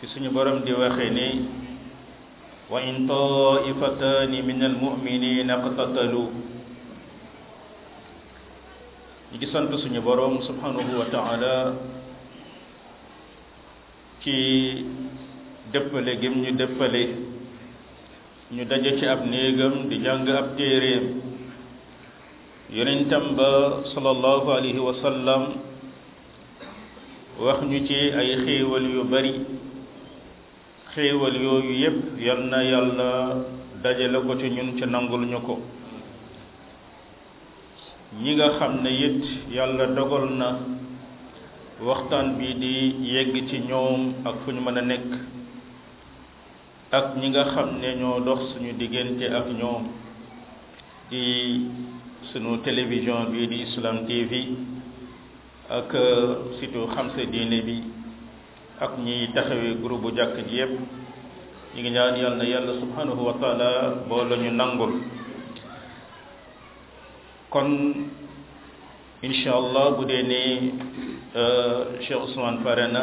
fi suñu borom di waxee ne wa in taifataani min almuminina iqtatalu ñu ngi sant suñu borom subhanahu wa taala ci dëppale gëm ñu dëppale ñu daje ci ab néegam di jàng ab téeréem yonentam ba sallallahu alayhi wa sallam wax ñu ci ay xéewal yu bari xéewal yooyu yépp yal na yàlla dajale ko ci ñun ci nangul ñu ko ñi nga xam ne it yàlla dogal na waxtaan bi di yegg ci ñoom ak fu ñu mën a nekk ak ñi nga xam ne ñoo dox suñu diggante ak ñoom di sunu télévision bii di Islam TV ak surtout xam sa diine bi ak ñiy taxawee groupe bu jàkk ji yépp ñu ngi ñaan yàlla na yàlla subhanahu wa taala boo la ñu nangul kon incha allah bu dee ne Cheikh Ousmane pare na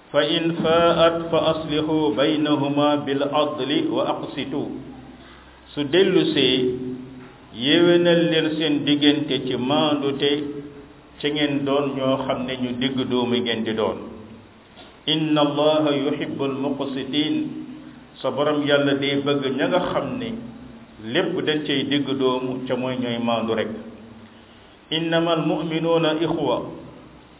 fa in faat fa aslihu baynahuma bil adli wa aqsitu su dellusee yéwénal leen seen diggante ci maandute ci ngeen doon ñoo xam ne ñu digg doomu ngeen di doon inna allaha yuhibbu almuqsitin sa borom yàlla day bëgg ña nga xam ne lépp dañ cay digg doomu ca mooy ñooy maandu rek innama almuminuuna ixwa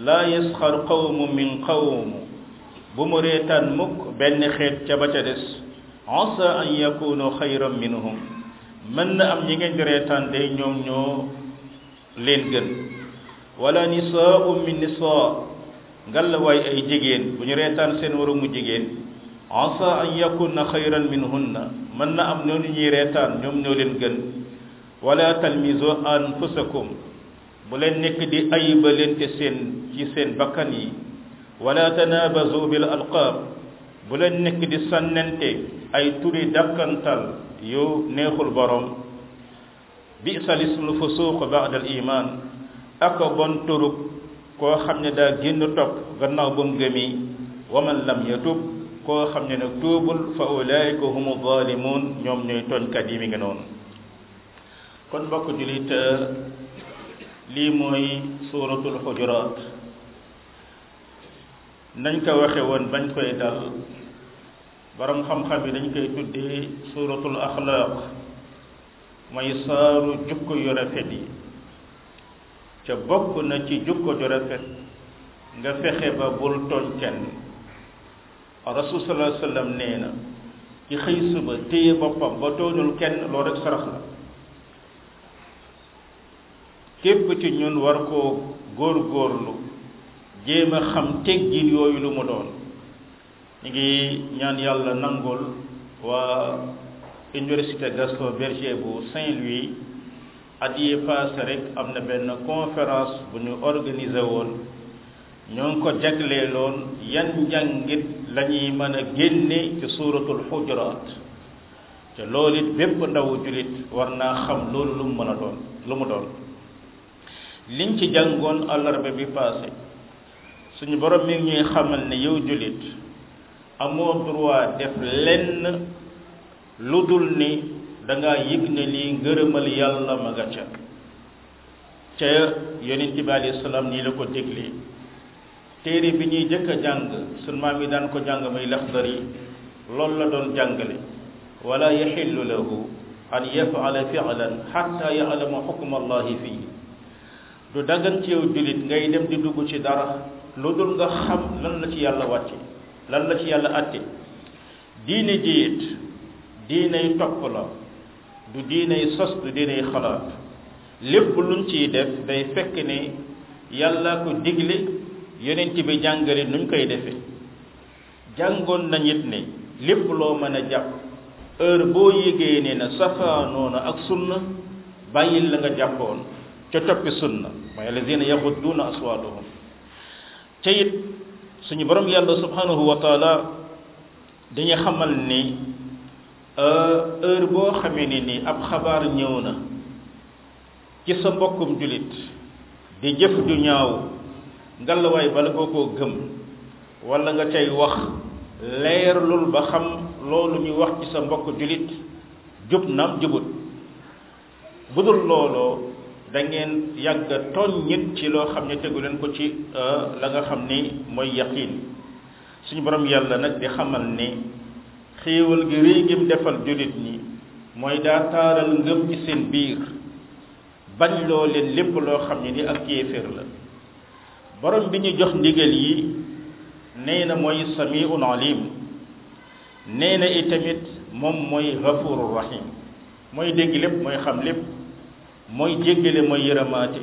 laa yasxar qawmu min qawm bu mu reetaan mukk benn xeet ca ba ca des asa an yakunu xayran minhum mën na am ñi ngeen di reetaan day ñoom ñoo leen gën wala nisaau min nisaa ngalla waay ay jigéen bu ñu reetaan seen warumu jigéen asa an yakunna xayran minhunna mën na am noonu ñuy reetaan ñoom ñoo leen gën wala talmizu anfusakum bu leen nekk di ayibalente seen ci seen bakkan yi wala tanabazu bil alqaab bu leen nekk di sànnente ay turi dakkantal yu neexul borom bisa lismul fusuq ba'da al iman ak bon turub koo xam ne daa génn topp gannaaw ba mu gëmi wa man lam yatub koo xam ne nag tuubul fa ulaika humu zalimun ñoom ñooy tooñkat yi mi ngi noonu kon mbokk julit lii mooy suuratul xujuraat nañ ko waxe woon bañ koy dal borom xam-xam yi dañ koy tuddee suuratul axlaaq mooy saaru jukko yu rafet yi ca bokk na ci jukko ju rafet nga fexe ba bul tooñ kenn rasul sallallahu alayhi wa sallam nee na ki xëy suba téye boppam ba tooñul kenn loolu rek sarax la képp ci ñun war koo góorgóorlu jéem a xam teggin yooyu lu mu doon ñu ngi ñaan yàlla nangul waa université Gaston Berger bu Saint-Louis at yi paase rek am na benn conférence bu ñu organisé woon ñoo ngi ko jagleeloon yan njàngit la ñuy mën a génne ci suuratul xujuraat te loolu it bépp ndawu julit war naa xam loolu lu mu mën a doon lu mu doon liñ ci jàngoon àllarba bi passé suñu borom mi ngi ñuy xamal ne yow julit amoo droit def lenn lu dul ni da ngaa yëg ne lii ngërëmal yàlla ma nga ca ca yonent bi alayhi salaam nii la ko déglee téere bi ñuy jëkk a jàng sun maam yi daan ko jàng muy laxdar yi loolu la doon jàngale wala yaxillu lahu an yafala filan xatta yalama xukma allahi fii du dagan ci yow jullit ngay dem di dugg ci dara lu dul nga xam lan la ci yàlla wàcce lan la ci yàlla atte diine jiit diiney topp la du diinay sos du diinay xalaat lépp luñ ciy def day fekk ne yàlla ko digle yonent bi jàngale nuñ koy defee jàngoon nañ it ne lépp loo mën a jàpp heure boo yégee ne na safaanoo na ak sunna bàyyil la nga jàppoon ca toppi sunna mooy alladina yaxudduuna aswaatahum ca it suñu borom yàlla subhanahu wa taala dañuy xamal ni heure boo xamee ne ni ab xabaar ñëw na ci sa mbokkum julit di jëf ju ñaaw ngalawaay bala nga koo gëm wala nga cay wax leerlul ba xam loolu ñu wax ci sa mbokk julit jub naam jubut bu dul looloo da ngeen yàgg a tooñ nit ci loo xam ne tegu leen ko ci la nga xam ni mooy yaqin suñu borom yàlla nag di xamal ne xéewal gi réy gim defal jullit ñi mooy daa taaral ngëm ci seen biir bañ loo leen lépp loo xam ne ni ak kéeféer la borom bi ñu jox ndigal yi nee na mooy samiun alim nee na itamit moom mooy gafuru rahim mooy dégg lépp mooy xam lépp mooy jéggale mooy yërëmaate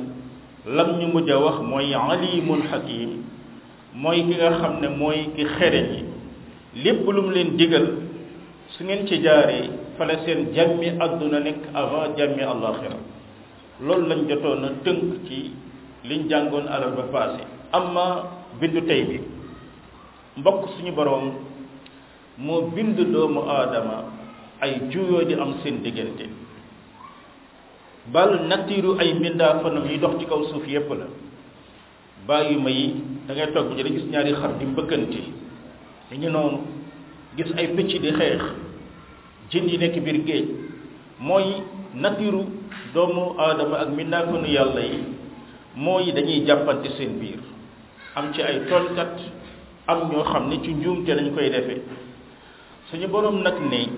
lam ñu mujj a wax mooy alimun hakim mooy ki nga xam ne mooy ki xereñ yi lépp lu mu leen digal su ngeen ci jaaree fala seen jàmmi àdduna nekk avant jàmmi àllaaxira loolu lañ jotoon a tënk ci liñ jàngoon alal ba passé amma bindu tey bi mbokk suñu boroom moo bind doomu aadama ay juyoo di am seen diggante bal natiiru ay mbindaa fanam yi dox ci kaw suuf yépp la bàyyi ma yi da ngay toog ji da gis ñaari xar di mbëkkante mi ngi noonu gis ay picc di xeex jën yi nekk biir géej mooy natiiru doomu aadama ak mbindaa fanu yàlla yi mooy dañuy jàppante seen biir am ci ay tooñkat am ñoo xam ne ci njuumte lañ koy defee suñu borom nag ne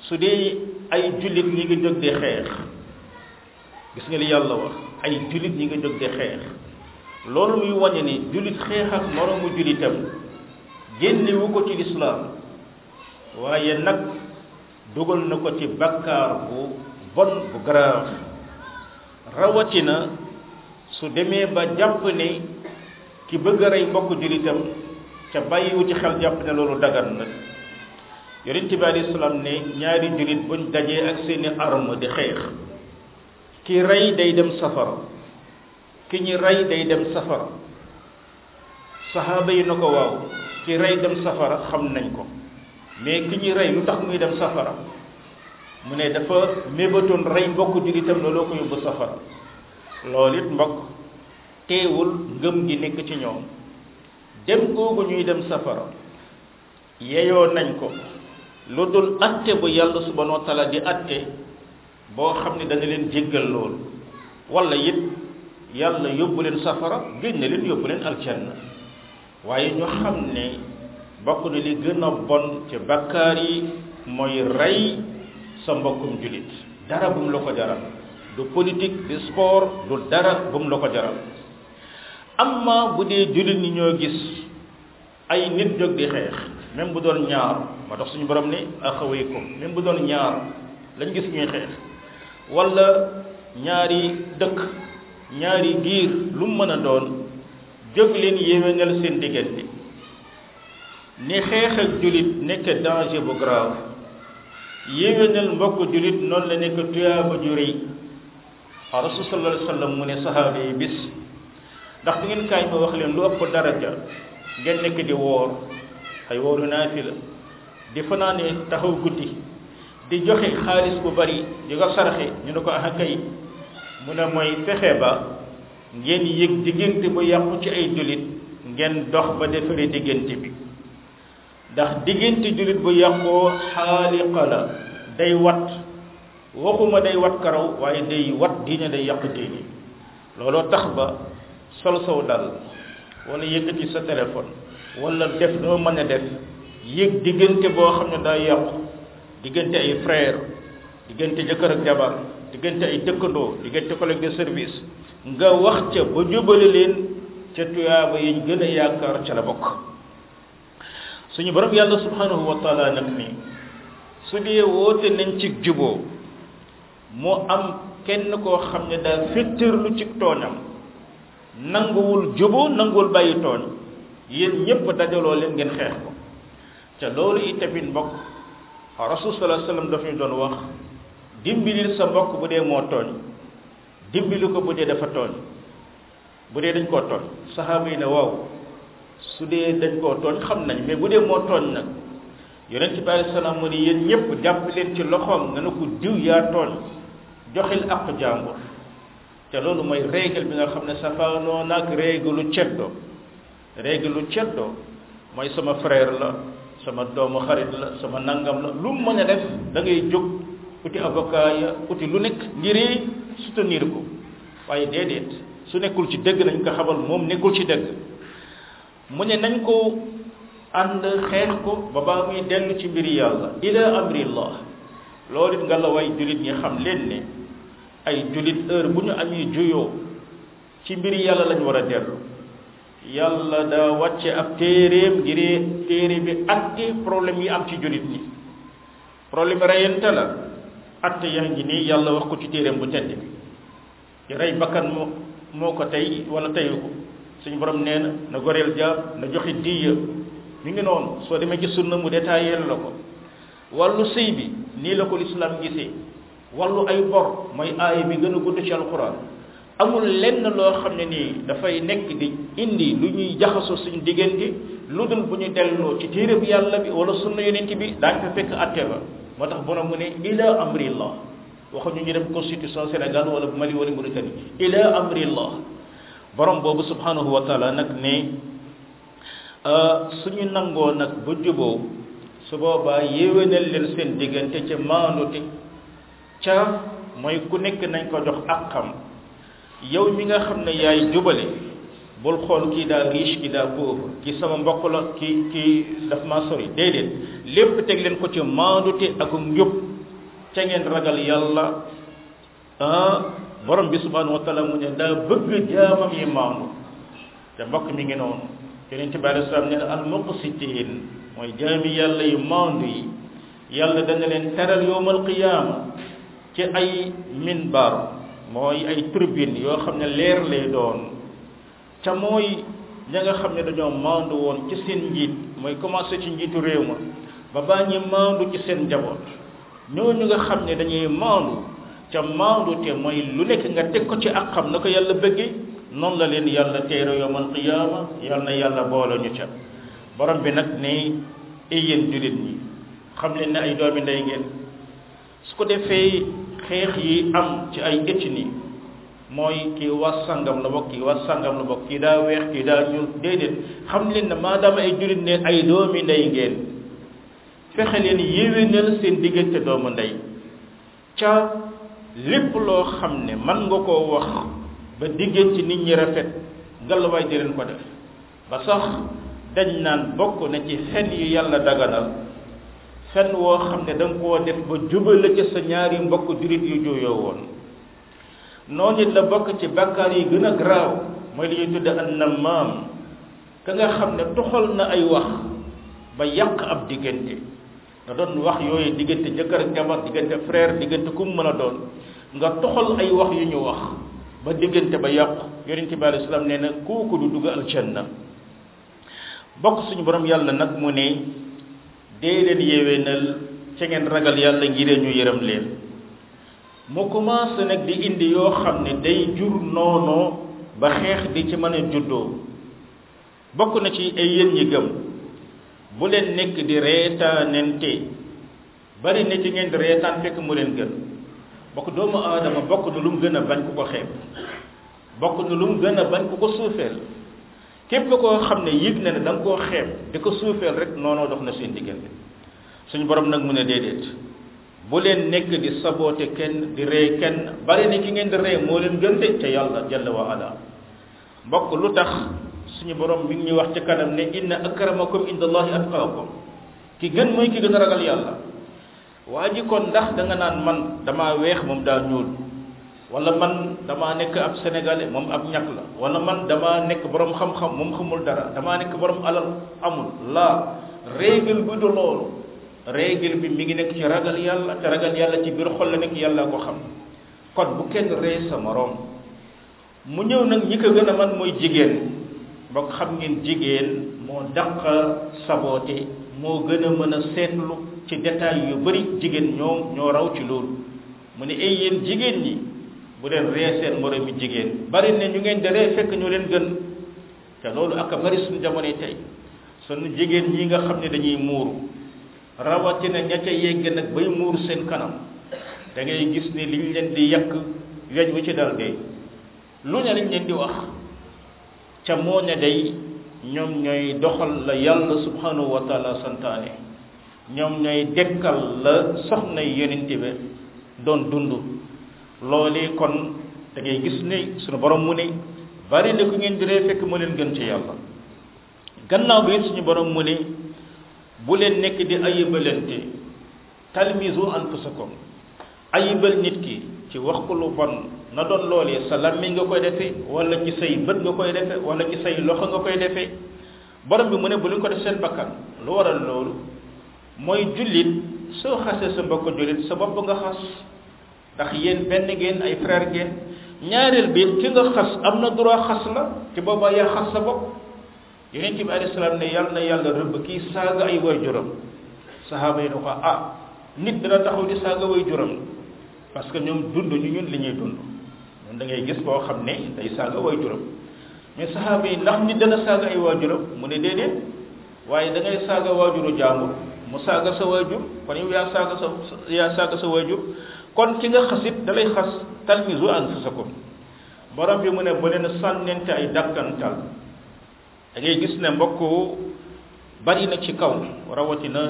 su dee ay jullit ñi nga jóg di xeex gis nga li yàlla wax ay jullit ñi nga jóg di xeex loolu muy wàññi ni jullit xeex ak moroomu jullitam génnewu ko ci lislaam waaye nag dugal na ko ci bakkaar bu bon bu grave rawatina su demee ba jàpp ne ki bëgg a rey mbokk jullitam ca bàyyiwu ci xel jàpp ne loolu dagan na yonent bi alayhi salaam ne ñaari jullit buñ dajee ak seeni arme di xeex ki rey day dem safara ki ñi rey day dem safara saxaaba yi na ko waaw ki rey dem safara xam nañ ko mais ki ñi rey lu tax muy dem safara mu ne dafa mébatoon rey mbokk jullitam looloo ko yóbbu safara loolu it mbokk teewul ngëm gi nekk ci ñoom dem googu ñuy dem safara yeyoo nañ ko lu dul atte bu yàlla subhanahu wa taala di atte boo xam ne dana leen jéggal loolu wala it yàlla yóbbu leen safara génne leen yóbbu leen aljanna waaye ñu xam ne bokk na li gën a bon ci bakkaar yi mooy rey sa mbokkum julit dara bu mu la ko jaral du politique du sport du dara bu mu la ko jaral amma bu dee julit ñi ñoo gis ay nit jóg di xeex même bu doon ñaar moo tax suñu borom ni axawaykum même bu doon ñaar lañ gis ñuy xeex wala ñaari dëkk ñaari giir lu mu mën a doon jóg leen yéwénal seen diggante ni xeex ak julit nekk danger bu grave yéwénal mbokk julit noonu la nekk tuyaaba ju rëy waaw rasul sallallahu alayhi wa sallam mu ne sahaaba yi bis ndax du ngeen kaay ma wax leen lu ëpp daraja ngeen nekk di woor ay wooru naafila di fanaane taxaw guddi di joxe xaalis bu bari di ko saraxe ñu ne ko ah kay mu ne mooy fexe ba ngeen yëg diggante bu yàqu ci ay jullit ngeen dox ba defaree diggante bi ndax diggante jullit bu yàqoo xaaliqa la day wat waxuma day wat karaw waaye day wat diine day yàq diine looloo tax ba sol sow dal wala yëkkati sa téléphone wala def noo mën a def yëg diggante boo xam ne daa yàqu diggante ay frère diggante jëkkër ak jabar diggante ay dëkkandoo diggante collègue de service nga wax ca ba jubale leen ca tuyaaba yi gën a yaakaar ca la bokk suñu borom yàlla subhanahu wa taala nag ni su dee woote nañ ci juboo mu am kenn koo xam ne daal féttërlu ci tooñam nanguwul juboo nanguwul bàyyi tooñ yéen ñépp dajaloo leen ngeen xeex ko ca loolu itamit mbokk rasul sallallahu alayhi wasallam daf ñu doon wax dimbilil sa mbokk bu dee moo tooñ dimbili ko bu dee dafa tooñ bu dee dañ koo tooñ saxaaba yi ne waaw su dee dañ koo tooñ xam nañ mais bu dee moo tooñ nag yonent bi alayhi salaam mu ne yéen ñëpp jàpp leen ci loxoom nga ne ko diw yaa tooñ joxil àqu jàmbur te loolu mooy règle bi nga xam ne safaanoo naag règle ceddo réglu ceddo mooy sama frère la sama doomu xarit la sama nangam la lu mu mën a def da ngay jóg uti avocat ya uti lu nekk ngir soutenir ko waaye déedéet su nekkul ci dëgg nañ ko xamal moom nekkul ci dëgg mu ne nañ ko ànd xeex ko ba baa muy dellu ci mbiri yàlla ila amrillah loolu it nga la way jullit ñi xam leen ne ay jullit heure bu ñu amee juyoo ci mbir yàlla lañ war a dellu yàlla daa wàcce ab téeréem ngir téere bi atte problème yi am ci jullit ñi problème reyante la atte yaa ngi nii yàlla wax ko ci téeréem bu tedd bi di rey bakkan moo moo ko tey wala teyu ko suñu borom nee na na goreel jaam na joxe diya mi ngi noonu soo demee ci sunna mu détaillé la ko wàllu sëy bi nii la ko lislaam gisee wàllu ay bor mooy aaya bi gën a gudd ci alquran amul lenn loo xam ne nii dafay nekk di indi lu ñuy jaxasoo suñu diggante lu dul bu ñu delloo ci téere bi yàlla bi wala sunna yonent bi daañ fa fekk atte ba moo tax borom mu ne ila amrillah waxuñu ñu dem constitution Sénégal wala Mali wala Mauritanie ila amrillah borom boobu subhanahu wa taala nag ne suñu nangoo nag ba juboo su boobaa yéwénal leen seen diggante ca maanute ca mooy ku nekk nañ ko jox ak xam yow mi nga xam ne yaay jubale bul xool kii daa riche kii daa pauvre kii sama mbokk la kii kii daf maa sori déedéet lépp teg leen ko ci maandute ak njub ca ngeen ragal yàlla ah borom bi subhanahu wa taala mu ne daa bëgg jaamam yi maandu te mbokk mi ngi noonu yonent bi alei salaam nee na al muqsitiin mooy jaami yàlla yu maandu yi yàlla dana leen teral yowmal qiyaama ci ay minbar mooy ay tribune yoo xam ne leer lay doon ca mooy ña nga xam ne dañoo maandu woon ci seen njiit mooy commencé ci njiitu réew ma ba baa ñi maandu ci seen njaboot ñooñu nga xam ne dañuy maandu ca maandu te mooy lu nekk nga teg ko ci ak xam na ko yàlla bëggee noonu la leen yàlla teero yowmal qiyaama yal na yàlla boole ñu ca borom bi nag ne ay yéen jullit ñi xam leen ne ay doomi ndey ngeen su ko defee xeex yi am ci ay ethnie mooy kii waa sangam la bokk kii waa sangam la bokk kii daa weex kii daa ñuul déedéet xam leen ne maadaama ay jullit ne ay doomi ndey ngeen fexe leen yéwénal seen diggante doomu ndey ca lépp loo xam ne man nga koo wax ba diggante nit ñi rafet ngalawaay di leen ko def ba sax dañ naan bokk na ci fen yu yàlla daganal fen woo xam ne da nga koo def ba jubale ca sa ñaari mbokk jurit yu juyoo woon noonu it la bokk ci bàkkaar yi gën a garaaw mooy li ñuy tudde an nammaam ka nga xam ne toxal na ay wax ba yàq ab diggante nga doon wax yooyu diggante jëkkër ak jabar diggante frère diggante kum mën a doon nga toxal ay wax yu ñu wax ba diggante ba yàqu yonente bi alei salaam nee na kooku du dugg aljanna bokk suñu borom yàlla nag mu ne dee leen yéwénal ca ngeen ragal yàlla ngir ñu yërëm leen mu commencé nag di indi yoo xam ne day jur noonoo ba xeex di ci mën a juddoo bokk na ci ay yéen ñi gëm bu leen nekk di reetaanente bari na ci ngeen di reetaan fekk mu leen gën bokk doomu aadama bokk na lu mu gën a bañ ku ko xeeb bokk na lu mu gën a bañ ku ko suufeel képp koo xam ne yëg na ne da nga koo xeeb di ko suufeel rek noonoo dox na seen diggante suñu borom nag mu ne déedéet bu leen nekk di saboote kenn di ree kenn bari na ki ngeen di ree moo leen gën de te yàlla jalla wa ala mbokk lu tax suñu borom mi ngi ñuy wax ci kanam ne inna akramakum indallahi atqaakum ki gën mooy ki gën a ragal yàlla waa ji kon ndax da nga naan man damaa weex moom daa ñuul wala man damaa nekk ab sénégalais moom ab ñàkk la wala man damaa nekk borom xam-xam moom xamul dara damaa nekk borom alal amul la règle bi du loolu règle bi mi ngi nekk ci ragal yàlla te ragal yàlla ci biir xol la nekk yàlla ko xam kon bu kenn ree sa morom mu ñëw nag ñi ko gën a man mooy jigéen ba ko xam ngeen jigéen moo dàq saboote moo gën a mën a seetlu ci détail yu bari jigéen ñoom ñoo raw ci loolu mu ne ay yéen jigéen ñi bu leen ree seen moroomi jigéen bari ne ñu ngeen di ree fekk ñu leen gën te loolu ak a bari suñu jamonoy tey sunu jigéen ñi nga xam ne dañuy muuru rawatina ña ca yegg nag bay muur seen kanam da ngay gis ni liñ leen di yàq weñ wu ci dal dee lu ne lañ leen di wax ca moo ne day ñoom ñooy doxal la yàlla subhanahu wa taala santaane ñoom ñooy dekkal la soxna yonente bi doon dund loolee kon da ngay gis ne sunu borom mu ne bari na ku ngeen di ree fekk moo leen gën ci yàlla gannaaw bi suñu borom mu ne bu leen nekk di ayibalante talmisu anfusakum ayibal nit ki ci wax ko lu bon na doon loolee sa làmmiñ nga koy defee wala ci say bët nga koy defee wala ci say loxo nga koy defee borom bi mu ne bu leen ko def seen bakkan lu waral loolu mooy jullit soo xasee sa mbokk jullit sa bopp nga xas ndax yéen benn ngeen ay frère ngeen ñaareel bi ki nga xas am na droit xas la te boobaa yaa xas sa bopp yonent bi alayhi salaam ne yàlla na yàlla rëbb kii saaga ay way juram sahaaba yi ne ko ah nit dana taxaw di saaga way juram parce que ñoom dund ñu ñun li ñuy dund ñun da ngay gis koo xam ne day saaga way juram mais sahaaba yi ndax nit dana saaga ay way juram mu ne déedéet waaye da ngay saaga waajuru jàmbur mu saaga sa waajur kon yow yaa saaga sa yaa saaga sa waajur kon ki nga xasit da lay xas talmizu anfusakum borom bi mu ne bu leen sànnente ay dakkantal da ngay gis ne mbokk bari na ci kaw rawatina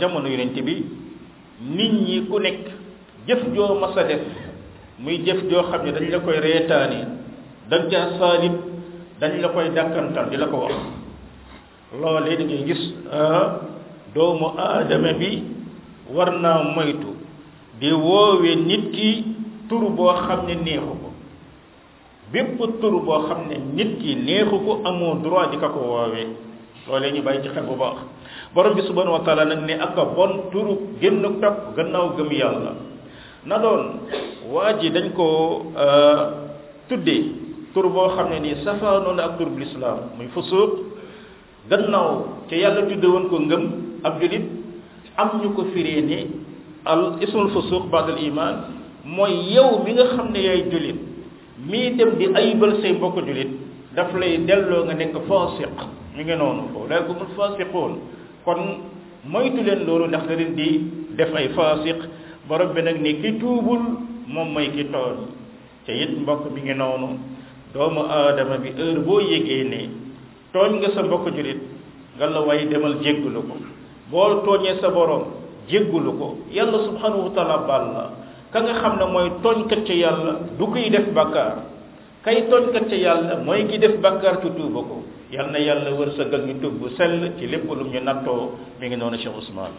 jamono yonent bi nit ñi ku nekk jëf joo mas a def muy jëf joo xam ne dañ la koy reetaane dañ caa saalit dañ la koy dàkkantal di la ko wax loolee da ngay gis doomu aadama bi war naa moytu di woowee nit ki tur boo xam ne neexu ko bépp tur boo xam ne nit ki neexu ko amoo droit di ka ko woowee loolee ñu bàyyi ci xel bu baax borom bi subhanahu wa taala nag ne ak a bon turu génn topp gannaaw gëm yàlla na doon waa ji dañ ko tuddee tur boo xam ne nii safaanoo na ak tur bu lislaam muy fusuuq gannaaw te yàlla tudde woon ko ngëm ab julit am ñu ko firee ni al ismul fusuq baadal iman mooy yow mi nga xam ne yaay julit mii dem di ayibal say mbokk julit daf lay delloo nga nekk fasiq mi ngi noonu foofu lay gumul fasiqoon kon moytu leen loolu ndax da leen di def ay fasiq borom bi nag ne ki tuubul moom mooy ki tooñ te it mbokk mi ngi noonu doomu aadama bi heure boo yégee ne tooñ nga sa mbokk julit nga la way demal jéggulu ko boo tooñee sa borom jéggulu ko yàlla subhanahu wa taala baal la ka nga xam ne mooy tooñkat ca yàlla du koy def bàkkaar kay tooñkat ca yàlla mooy ki def bàkkaar ci tuuba ko yal na yàlla wërsëgal ñu tuub bu sell ci lépp lu ñu nattoo mi ngi noonu Cheikh Ousmane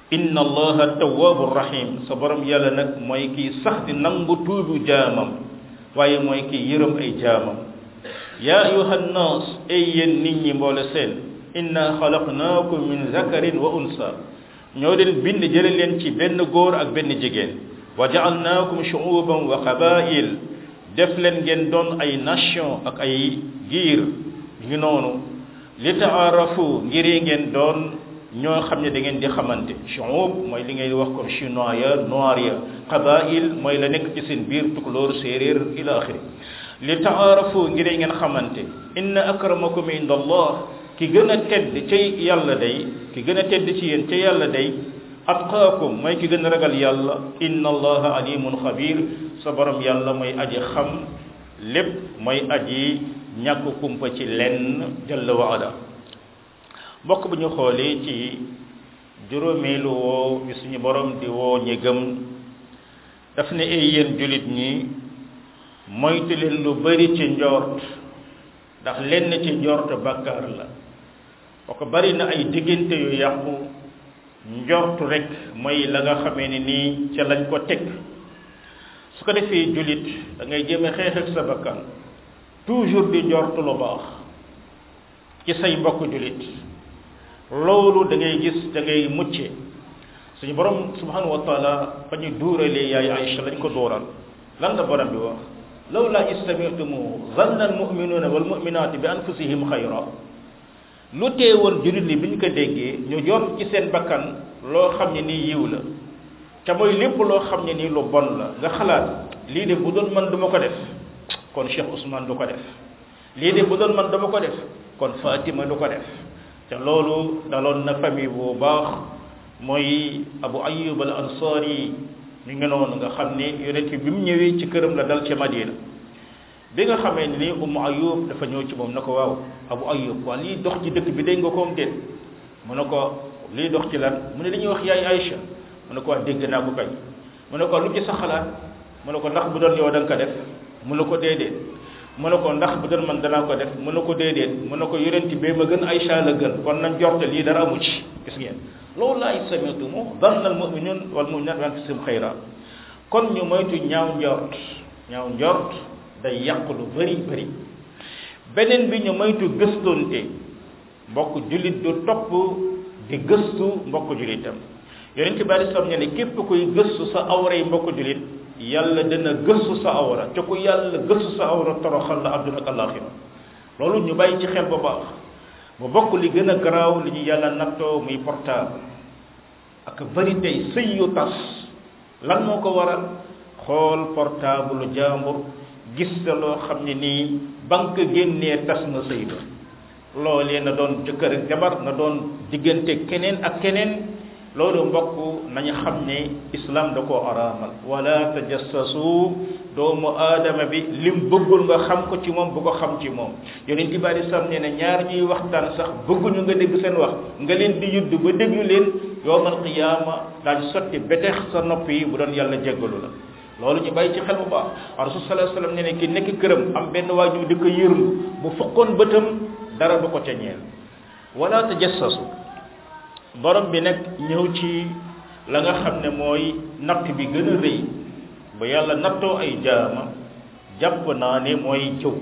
inna allaha tawwabu rahim sa borom yàlla nag mooy kiy sax di nangu tuubu jaamam waaye mooy kiy yërëm ay jaamam yaa ayuha nnaas ay yéen nit ñi mboole seen inna xalaqnaakum min zakarin wa unsa ñoo leen bind jële leen ci benn góor ak benn jigéen wa jaalnaakum shuuban wa qabail def leen ngeen doon ay nation ak ay giir ñu noonu li taarafu ngiree ngeen doon ñoo xam ne da ngeen di xamante shuub mooy li ngay wax comme chinois ya noir ya qabail mooy la nekk ci seen biir tukulóor séeréer ila axiri li taarafu ngiree ngeen xamante inna akramakum inda allah ki gën a tedd ca yàlla day ki gën a tedd ci yéen ca yàlla day atqaakum mooy ki gën a ragal yàlla inna allaha alimun xabir sa borom yàlla mooy aji xam lépp mooy aji ñàkk kumpa ci lenn jalla wa ala mbokk bu ñu xoolee ci juróomeelu woo bi suñu borom di woo ñi gëm daf ne ay yéen jullit ñi moytu leen lu bari ci njort ndax lenn ci njort bàkkaar la ba ko bari na ay diggante yu yàqu njortu rek mooy la nga xamee ni nii ca lañ ko teg su ko defee jullit da ngay jéem a xeex ak sa bakkan toujours di njortu lu baax ci say mbokk jullit loolu da ngay gis da ngay mucce suñu borom subhanahu wa taala fa ñu duuralee yaay Aïcha lañ ko dooral lan la borom bi wax lawla istamitumu zanna almuminuuna walmuminaati bi anfusihim xayra lu tee woon jullit ni bi ñu ko déggee ñu jot ci seen bakkan loo xam ne nii yiw la te mooy lépp loo xam ne nii lu bon la nga xalaat lii de bu doon man du ma ko def kon Cheikh Ousmane du ko def lii de bu doon man dama ko def kon Fatima du ko def te loolu daloon na famille bu baax mooy Abu Ayyub al Ansari mi ngi noonu nga xam ne yonent bi mu ñëwee ci këram la dal ci Madina bi nga xamee ne nii umu ayub dafa ñëw ci moom na ko waaw abu ayub waa lii dox ci dëkk bi dégg nga koom déet mu ne ko lii dox ci lan mu ne li ñuy wax yaay Aïcha mu ne ko wax dégg naa ko kañ mu ne ko lu ci sa xalaat mu ne ko ndax bu doon yow da nga ko def mu ne ko déedéet mu ne ko ndax bu doon man danaa ko def mu ne ko déedéet mu ne ko yonent bee ma gën Aïcha la gën kon nañ jorte lii dara amu ci gis ngeen loolu laay samitu mu danna al muminun wal muminat bi anfusihim xayra kon ñu moytu ñaaw njort ñaaw njort day yàq lu bari bari beneen bi ñu moytu gëstoonte mbokk jullit du topp di gëstu mbokk jullitam yonent bi alei salaam ne képp kuy gëstu sa awra yi mbokk jullit yàlla dana gëstu sa awra te ku yàlla gëstu sa awra toroxal la àdduna ak àllaaxira loolu ñu bàyyi ci xel ba baax mu bokk li gën a garaaw li ñu yàlla nattoo muy portable ak bari tey sëy yu tas lan moo ko waral xool portable jàmbur gis sa loo xam ne nii banque génnee tas na sëy ba loolee na doon jëkkër ak jabar na doon diggante keneen ak keneen loolu mbokk nañu xam ne islam da koo araamal wala tajassasu doomu aadama bi lim bëggul nga xam ko ci moom bu ko xam ci moom yonent bi alei salaam nee na ñaar ñuy waxtaan sax bëgguñu nga dégg seen wax nga leen di yudd ba déglu leen yowmal qiyaama daañu sotti betex sa nopp yi bu doon yàlla jéggalu la loolu ñu bàyyi ci xel bu baax rasul sallallahu alayhi wasallam nee na ki nekk këram am benn waay ñu di ko yërlu bu fukkoon bëtam dara du ko ca ñeel wala tajassasu borom bi nag ñëw ci la nga xam ne mooy natt bi gën a rëy ba yàlla nattoo ay jaama jàpp naa ne mooy jëw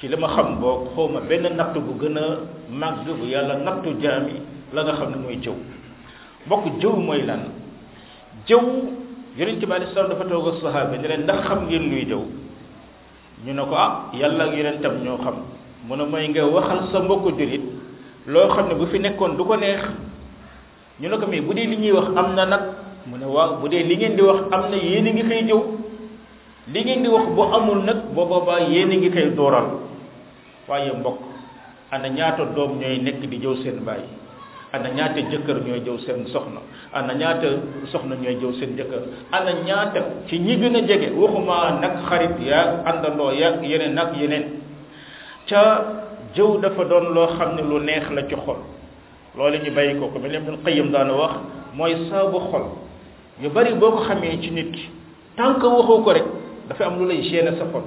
ci li ma xam boo xawma benn natt bu gën a màgg bu yàlla nattu jaam yi la nga xam ne mooy jëw mbokk jëw mooy lan jëw yonent bi alei salaam dafa toog ak sahaaba ne leen ndax xam ngeen luy jëw ñu ne ko ah yàlla ak yonentam ñoo xam mu ne mooy nga waxal sa mbokku jullit loo xam ne bu fi nekkoon du ko neex ñu ne ko mais bu dee li ñuy wax am na nag mu ne waaw bu dee li ngeen di wax am na yéen a ngi koy jëw li ngeen di wax bu amul nag ba boobaa yéen a ngi koy dooral waaye mbokk ana ñaata doom ñooy nekk di jëw seen baay ana ñaata jëkkër ñooy jëw seen soxna ana ñaata soxna ñooy jëw seen jëkkër ana ñaata ci ñi gën a jege waxuma nag xarit yaa àndandoo yaa yeneen nag yeneen ca jëw dafa doon loo xam ne lu neex la ci xol loolu ñu bàyyi ko ko mel ne Ibnul Qayyim daana wax mooy saabu xol yu bari boo ko xamee ci nit ki tant que waxoo ko rek dafa am lu lay gêner sa xol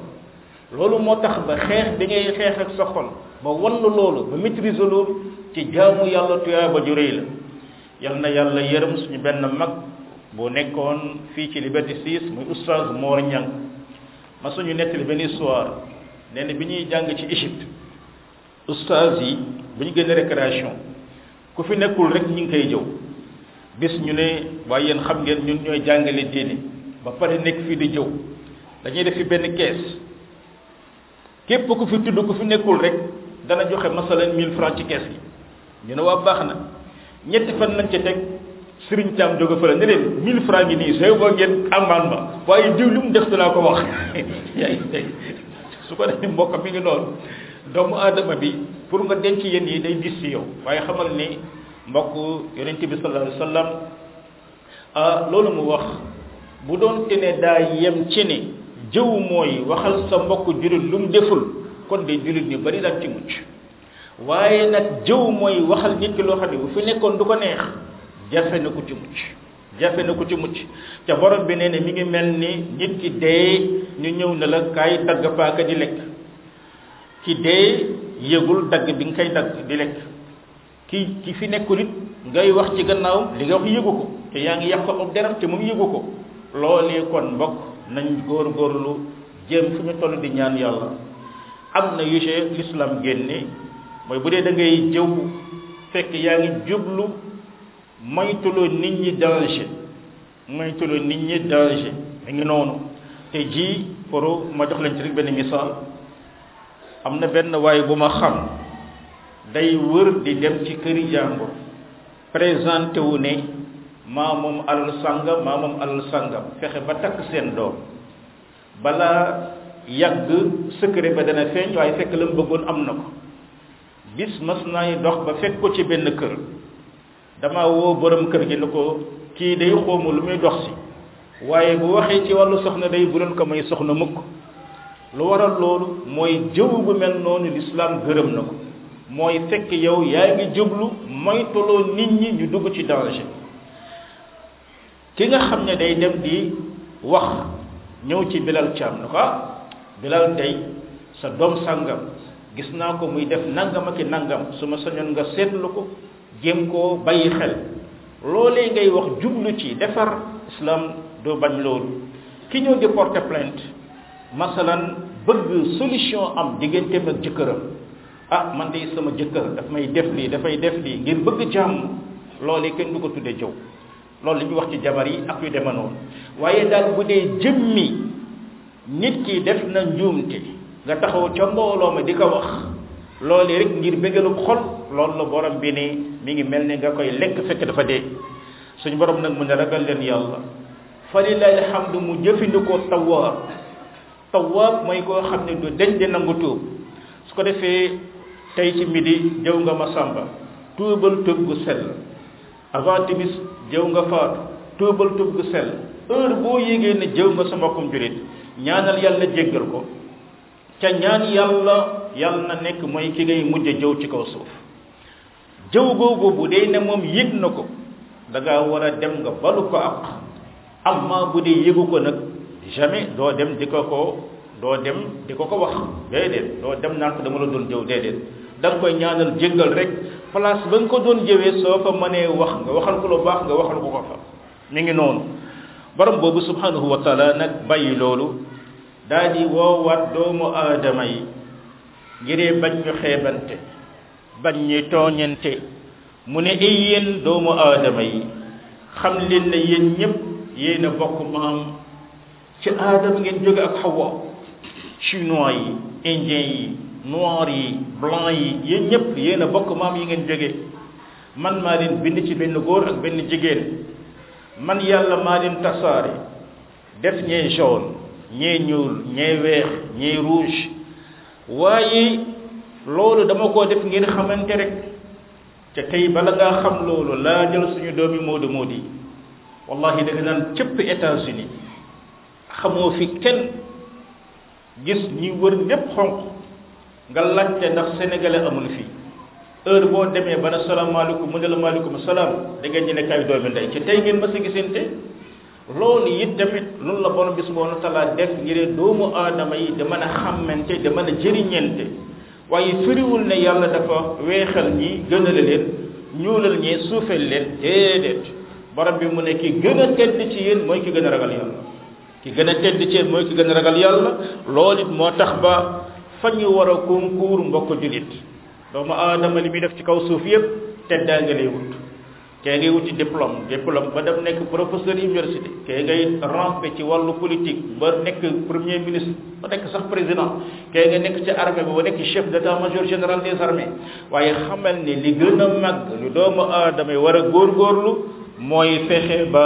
loolu moo tax ba xeex bi ngay xeex ak sa xol ba wann loolu ba maîtriser loolu ci jaamu yàlla tuyaa ba ju rëy la yal na yàlla yërëm suñu benn mag bu nekkoon fii ci Liberté 6 muy oustaz Mor Niang ma suñu nettali benn histoire nee na bi ñuy jàng ci Égypte ustaas yi bu ñu génne récréation ku fi nekkul rek ñu ngi koy jëw bis ñu ne waaye yéen xam ngeen ñun ñooy jàngale diine ba pare nekk fii di jëw dañuy def fi benn kees képp ku fi tudd ku fi nekkul rek dana joxe masalan 1000 francs ci kees gi ñu ne waa baax na ñetti fan lañ ca teg sëriñ Thiam jóge fa la ne leen 1000 francs ngi nii sooy boo ngeen amaan ma waaye diw li mu def dinaa ko wax yaay tey su ko defee mbokk mi ngi noonu doomu aadama bi pour nga denc yenn yi day gis ci yow waaye xamal ni mbokk yonent bi sallallahu alayhi wa sallam ah loolu mu wax bu doon te ne daa yem ci ne jëw mooy waxal sa mbokk jullit lu mu deful kon de jullit ñu bari daan ci mucc waaye nag jëw mooy waxal nit ki loo xam ne bu fi nekkoon du ko neex jafe na ko ci mucc jafe na ko ci mucc te borom bi nee ne mi ngi mel ni nit ki dee ñu ñëw ne la kaay dagg paaka di lekk ki dee yëgul dagg bi nga koy dagg di lekk ki ki fi nekkul it ngay wax ci gannaawam li nga wax yëgu ko te yaa ngi yàq ko ab deram te moom yëgu ko loolee kon mbokk nañ góorgóorlu jéem fu ñu toll di ñaan yàlla am na yu ci l'islam génne mooy bu dee da ngay jëw fekk yaa ngi jublu moytuloo nit ñi danger moytuloo nit ñi danger mi ngi noonu te ji pour ma jox leen ci rek benn misaal am na benn waay bu ma xam day wër di dem ci këri jàmbur présenté wu ne maa moom alal sàngam maa moom alal sàngam fexe ba takk seen doom balaa yàgg secret ba dana feeñ waaye fekk la mu bëggoon am na ko bis mas naay dox ba fekk ko ci benn kër dama woo borom kër gi ni ko kii day xoomu lu muy dox si waaye bu waxee ci wàllu soxna day bu leen ko may soxna mukk lu waral loolu mooy jëw bu mel noonu lislaam gërëm na ko mooy fekk yow yaa ngi jublu moytuloo nit ñi ñu dugg ci danger ki nga xam ne day dem di wax ñëw ci bilal caam na ko ah bilal day sa doom sàngam gis naa ko muy def nangam ak i nangam su ma sañoon nga seetlu ko jéem koo bàyyi xel loolee ngay wax jublu ci defar islam doo bañ loolu ki ñëw di porter plainte masalan bëgg solution am digganteem ak jëkkëram ah man de sama jëkkër daf may def lii dafay def lii ngir bëgg jàmm loolee kenn du ko tudde jëw loolu li ñu wax ci jabar yi ak yu deme noonu waaye daal bu dee jëmmi nit ki def na njuumte nga taxaw ca mbooloo ma di ko wax loolu rek ngir bégalu xol loolu la borom bi ne mi ngi mel ne nga koy lekk fekk dafa dee suñu borom nag mu ne ragal leen yàlla fa lillahi alhamdu mu jëfandikoo tawaab tawaab mooy koo xam ne du deñ di nangu tuub su ko defee tey ci midi jëw nga ma sàmba tuubal tuub gu sell avant timis jëw nga faatu tuubal tuub gu sell heure boo yégee ne jëw nga sa mbokkum julit ñaanal yàlla jéggal ko ca ñaan yàlla yàlla na nekk mooy ki ngay mujj a jëw ci kaw suuf jëw googu bu dee ne moom yëg na ko da ngaa war a dem nga balu ko ak amma bu dee yëgu ko nag jamais doo dem di ko ko doo dem di ko ko wax déedéet doo dem naan ko dama la doon jëw déedéet da nga koy ñaanal jéggal rek place ba nga ko doon jëwee soo fa mënee wax nga waxal ko lu baax nga waxal ko ko fa mi ngi noonu borom boobu subhanahu wa taala nag bàyyi loolu daal di woowaat doomu aadama yi ngiree bañ ñu xeebante bañ ñu tooñante mu ne ay yéen doomu aadama yi xam leen ne yéen ñëpp yéen a bokk maam ci aadama ngeen jóge ak xawa chinois yi indien yi noir yi blanc yi yéen ñëpp yéen a bokk maam yi ngeen jóge man maa leen bind ci benn góor ak benn jigéen man yàlla maa leen tasaare def ñee jaune ñee ñuul ñee weex ñee rouge waaye loolu dama koo def ngir xamante rek te tey bala ngaa xam loolu laa jël suñu doomi moodu moodi wallahi da nga naan cëpp États-Unis xamoo fi kenn gis ñi wër ñépp xonq nga laajte ndax sénégalais amul fii heure boo demee ba ne salaamaaleykum mu ne la maaleykum salaam da ngeen ñu nekk ay doomi ndey ci tey ngeen mas a gisante loolu it tamit loolu la borom bi subhanahu wa taala def ngir doomu aadama yi da mën a xàmmante da mën a jëriñante waaye firiwul ne yàlla dafa weexal ñi gënale leen ñuulal ñee suufeel leen déedéet borom bi mu ne ki gën a tedd ci yéen mooy ki gën a ragal yàlla ki gën a tedd ci mooy ki gën a ragal yàlla loolu it moo tax ba fa ñu war a concours mbokk julit doomu aadama li muy def ci kaw suuf yépp teddaa nga lay wut kee ngay wuti diplôme diplôme ba dem nekk professeur université kee ngay rampe ci wàllu politique ba nekk premier ministre ba nekk sax président kee nga nekk ci armée ba ba nekk chef d'état major général des armées waaye xamal ni li gën a mag lu doomu aadama yi war a góorgóorlu mooy fexe ba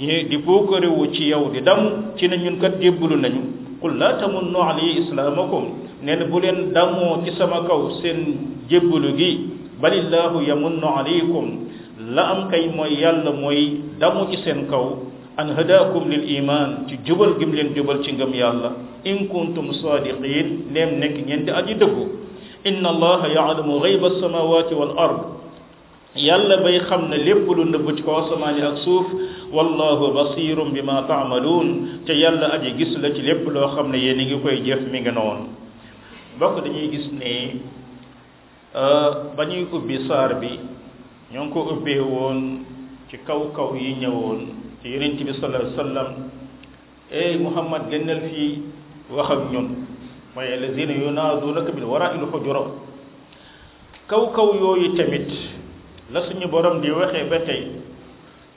ñi di puukarewu ci yow di damu ci ne ñun kat jébbalu nañu qul laa tamunnu alayya islaamakum nee na bu leen damoo ci sama kaw seen jébbalu gi balillahu yamunnu alaykum la am kay mooy yàlla mooy damu ci seen kaw an hadakum lil iman ci jubal gim leen jubal ci ngëm yàlla in kuntum sadiqin neem nekk ngeen di aji dëggu inna allaha yaalamu gayba alsamawati wal ard yàlla bay xam ne lépp lu nëbb ci kaw asamaan yi ak suuf wallahu basirum bi ma taamaluun te yàlla aji gis la ci lépp loo xam ne yéen a ngi koy jëf mi ngi noonu bokk dañuy gis ne ba ñuy ubbi saar bi ñoo ngi ko ubbee woon ci kaw kaw yi ñëwoon ci yonent bi sallallahu alayhi wasallam ey muhammad génnal fii wax ak ñun mooy alladina yunaadunaka min warail xujura kaw kaw yooyu tamit la suñu borom di waxee ba tey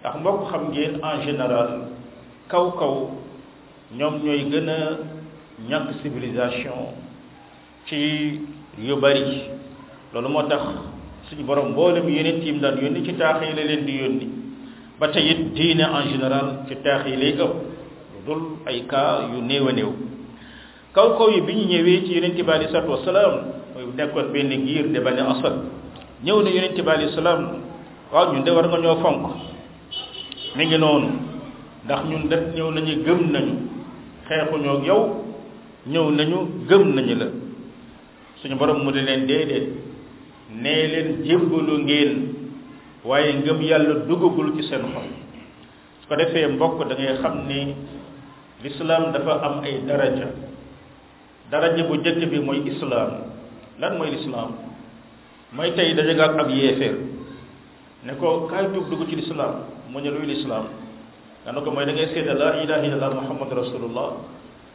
ndax mbokk xam ngeen en général kaw kaw ñoom ñooy gën a ñàkk civilisation ci yu bari loolu moo tax suñu borom mboolem yonent yi mu daan yónni ci taax yi la leen di yónni ba tey it diine en général ci taax yi lay ëpp lu dul ay cas yu néew a néew kaw kaw yi bi ñu ñëwee ci yonent bi alei salatu wasalaam mooy nekkoon benn giir de bani asad ñëw na yonent bi alei salaam waaw ñun de war nga ñoo fonk mi ngi noonu ndax ñun de ñëw nañu gëm nañu xeexuñoo ak yow ñëw nañu gëm nañu la suñu borom mu ne leen déedéet nee leen jébbalu ngeen waaye ngëm yàlla duggagul ci seen xol su ko defee mbokk da ngay xam ni lislaam dafa am ay daraja daraja bu jëkk bi mooy islaam lan mooy lislaam mooy tey daje nga ak yéeféer ne ko kaay tuub dugg ci lislaam mu ne luy lislaam dana ko mooy da ngay seede laa ilaha illallah muhammad rasulullah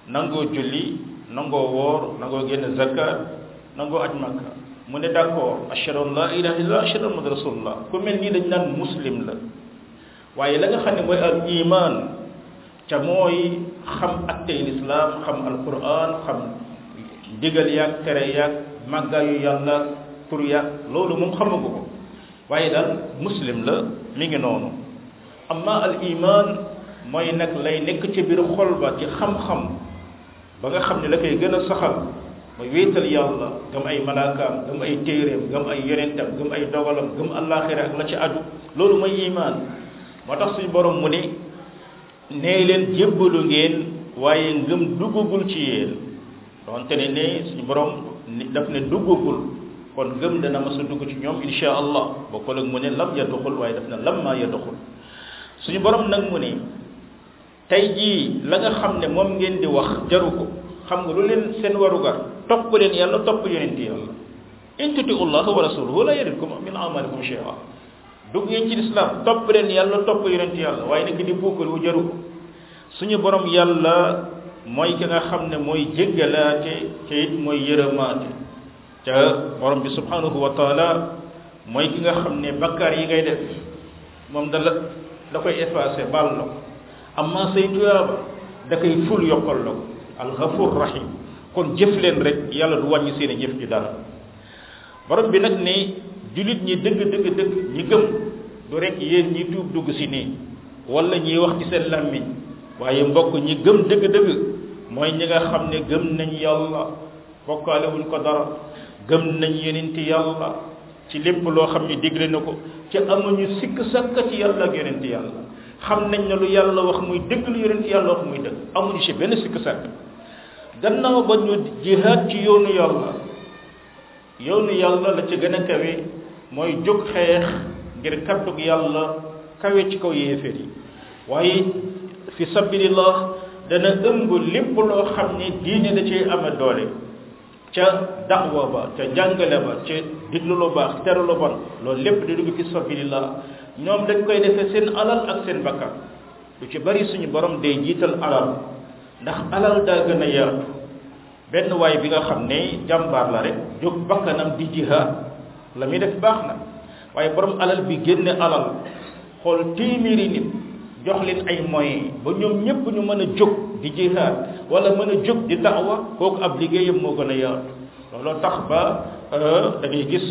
nangoo julli nangoo woor nangoo génn zakka nangoo aj makka mu ne d'accord ashhadu an la ilaha illallah ashhadu anna muhammadan rasulullah ku mel nii dañ naan muslim la waaye la nga xam ne mooy al iman ca mooy xam ak tey lislaam xam alquran xam digal yaag tere yaag màggaayu yàlla tur yaag loolu moom xamagu ko waaye daal muslim la mi ngi noonu amma al iman mooy nag lay nekk ci biir xol ba ci xam-xam ba nga xam ne la koy gën a saxal mooy wéetal yàlla gëm ay malaakaam gëm ay téeréem gëm ay yonentam gëm ay dogalam gëm àllaaxira ak la ci aju loolu mooy iman moo tax suñu borom mu ne nee leen jébbalu ngeen waaye ngëm duggagul ci yéen donte ne ne suñu borom ni daf ne duggagul kon gëm dana mës a dugg ci ñoom insha allah bokkul ak mu ne lam yaduxul waaye daf ne lam maa yaduxul suñu borom nag mu ne tey jii la nga xam ne moom ngeen di wax jaru ko xam nga lu leen seen warugar topp leen yàlla topp yonent yàlla in tuti allah wa rasuluhu la yadidkum min amalikum shay'a dugg ngeen ci lislaam topp leen yàlla topp yonent yàlla waaye nag di puukar wu jaru ko suñu borom yàlla mooy ki nga xam ne mooy jéggalaate te it mooy yërëmaate te borom bi subhanahu wa taala mooy ki nga xam ne bakkaar yi ngay def moom da la da koy effacé baal la ko amma say tuyaaba da koy ful yokkal la ko alxafur rahim kon jëf leen rek yàlla du wàññi seen i jëf ju dara borom bi nag ne jullit ñi dëgg dëgg dëgg ñi gëm du rek yéen ñi tuub dugg si nii wala ñiy wax ci seen làmmiñ waaye mbokk ñi gëm dëgg dëgg mooy ñi nga xam ne gëm nañ yàlla bokkaale wuñ ko dara gëm nañ yonenti yàlla ci lépp loo xam ne digle na ko ci amuñu sikk sakk ci yàlla ak yonenti yàlla xam nañ ne lu yàlla wax muy dëgg lu yonenti yàlla wax muy dëgg amuñu ci benn sikk sakk gannaaw ba ñu jihaad ci yoonu yàlla yoonu yàlla la ci gën a kawe mooy jóg xeex ngir kàddug yàlla kawe ci kaw yéeféer yi waaye fi sabilillah dana ëmb lépp loo xam ne diine da cee ama doole ca daxwa ba ca jàngale ba ca diglu lu baax tere lu bon loolu lépp di dugg fi sabilillah ñoom dañ koy defee seen alal ak seen bakkan lu ci bari suñu borom day jiital alal ndax alal daa gën a yaatu benn waay bi nga xam ne jàmbaar la rek jóg bakkanam di jihaad la muy def baax na waaye borom alal bi génne alal xool téeméeri nit jox leen ay moyens ba ñoom ñépp ñu mën a jóg di jihaad wala mën a jóg di daawa kooku ab liggéeyam moo gën a yaatu looloo tax ba da ngay gis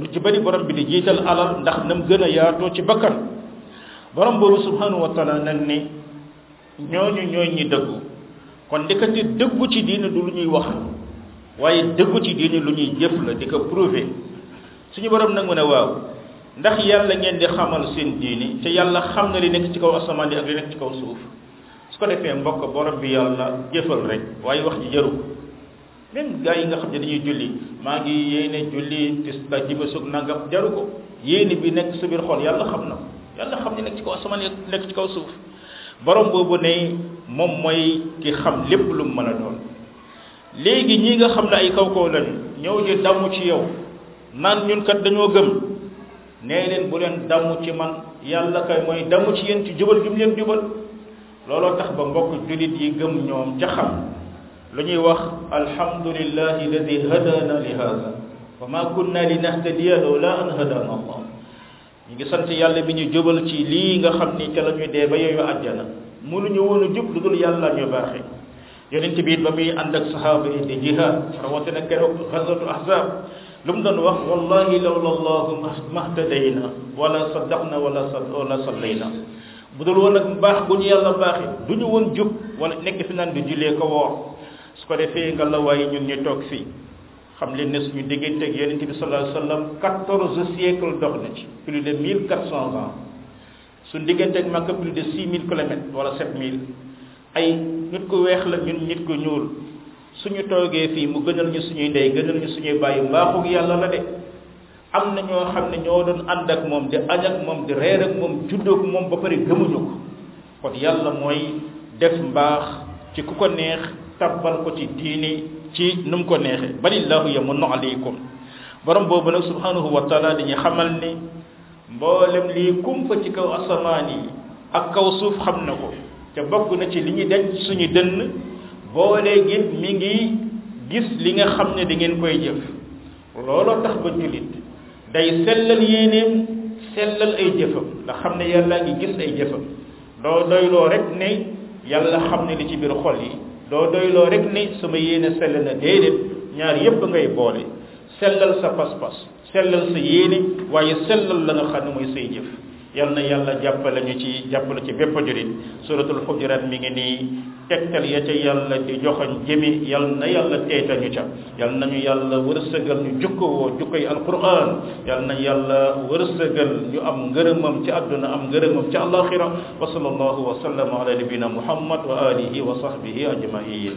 lu ci bari borom bi di jiital alal ndax nam gën a yaatoo ci bakkan borom boobu subhanahu wa taala nag ne ñooñu ñooy ñi dëggu kon ndekete dëggu ci diine du lu ñuy wax waaye dëggu ci diine lu ñuy jëf la di ko prouver suñu borom nag mu ne waaw ndax yàlla ngeen di xamal seen diine te yàlla xam na li nekk ci kaw asamaan yi ak li nekk ci kaw suuf su ko defee mbokk borom bi yàlla jëfal rek waaye wax ji jaru même gars yi nga xam ne dañuy julli maa ngi yéene julli tis ta jiba sug nangam jaru ko yéene bi nekk sa biir xol yàlla xam na ko yàlla xam ne nekk ci kaw asamaan nekk ci kaw suuf borom boobu ne moom mooy ki xam lépp lu mu mën a doon léegi ñi nga xam ne ay kaw kaw lañu ñëw di damu ci yow naan ñun kat dañoo gëm nee leen bu leen damu ci man yàlla kay mooy damu ci yéen ci jubal gi mu leen jubal looloo tax ba mbokk jullit yi gëm ñoom ca xam lu ñuy wax alhamdulillahi alladi hadana li hada wa ma kunna li nahtadiya lawla an hadana allah ñu ngi sant yàlla bi ñu jubal ci lii nga xam ni ca la ñu dee ba yooyu àjjana mënuñu woon a jub lu dul yàlla ñu baaxee yonent bi ba muy ànd ak sahaaba yi di jihaad rawatina keroog xasatu ahzab lu mu doon wax wallahi lawla allahu mahtadayna wala saddaqna wala wala sallayna bu dul woon ak baax bu ñu yàlla baaxi du ñu woon jub wala nekk fi naan di jullee ko woor su ko defee nga la waaye ñun ñu toog fii xam leen ne suñu diggante ak yonent bi sallallahu alayhi wasallam quatorze siècle dox na ci plus de mille quatre cents ans suñ diggante ak Makka plus de six mille kilomètres wala sept mille ay nit ku weex la ñun nit ku ñuul suñu toogee fii mu gënal ñu suñuy ndey gënal ñu suñuy bàyyi mbaaxug yàlla la de am na ñoo xam ne ñoo doon ànd ak moom di añ ak moom di reer ak moom juddoo ak moom ba pare gëmuñu ko kon yàlla mooy def mbaax ci ku ko neex tabbal ko ci diini ci nu mu ko neexee balillahu yamunnu alaykum borom boobu nag subhanahu wa taala dañuy xamal ni mboolem lii kumpa ci kaw asamaan yi ak kaw suuf xam na ko te bokk na ci li ñu denc suñu dënn boole git mi ngi gis li nga xam ne da ngeen koy jëf looloo tax ba jullit day sellal yéeneem sellal ay jëfam ndax xam ne yàlla ngi gis ay jëfam doo doyloo rek ne yàlla xam ne li ci biir xol yi doo doyloo rek ne sama yéene sell na déedéet ñaar yépp ngay boole sellal sa pas-pas sellal sa yéene waaye sellal la nga xam ne mooy say jëf yal na yàlla jàppale ñu ci jàppale ci bépp jurit suratul xujurat mi ngi nii tegtal ya ca yàlla di joxoñ jëmi yal na yàlla teeta ñu ca yal nañu yàlla wërsëgal ñu jukko woo jukkoy alquran yal na yàlla wërsëgal ñu am ngërëmam ci àdduna am ngërëmam ci alaxira wa sallallahu wa sallam ala nabina muhammad wa alihi wa sahbihi ajmain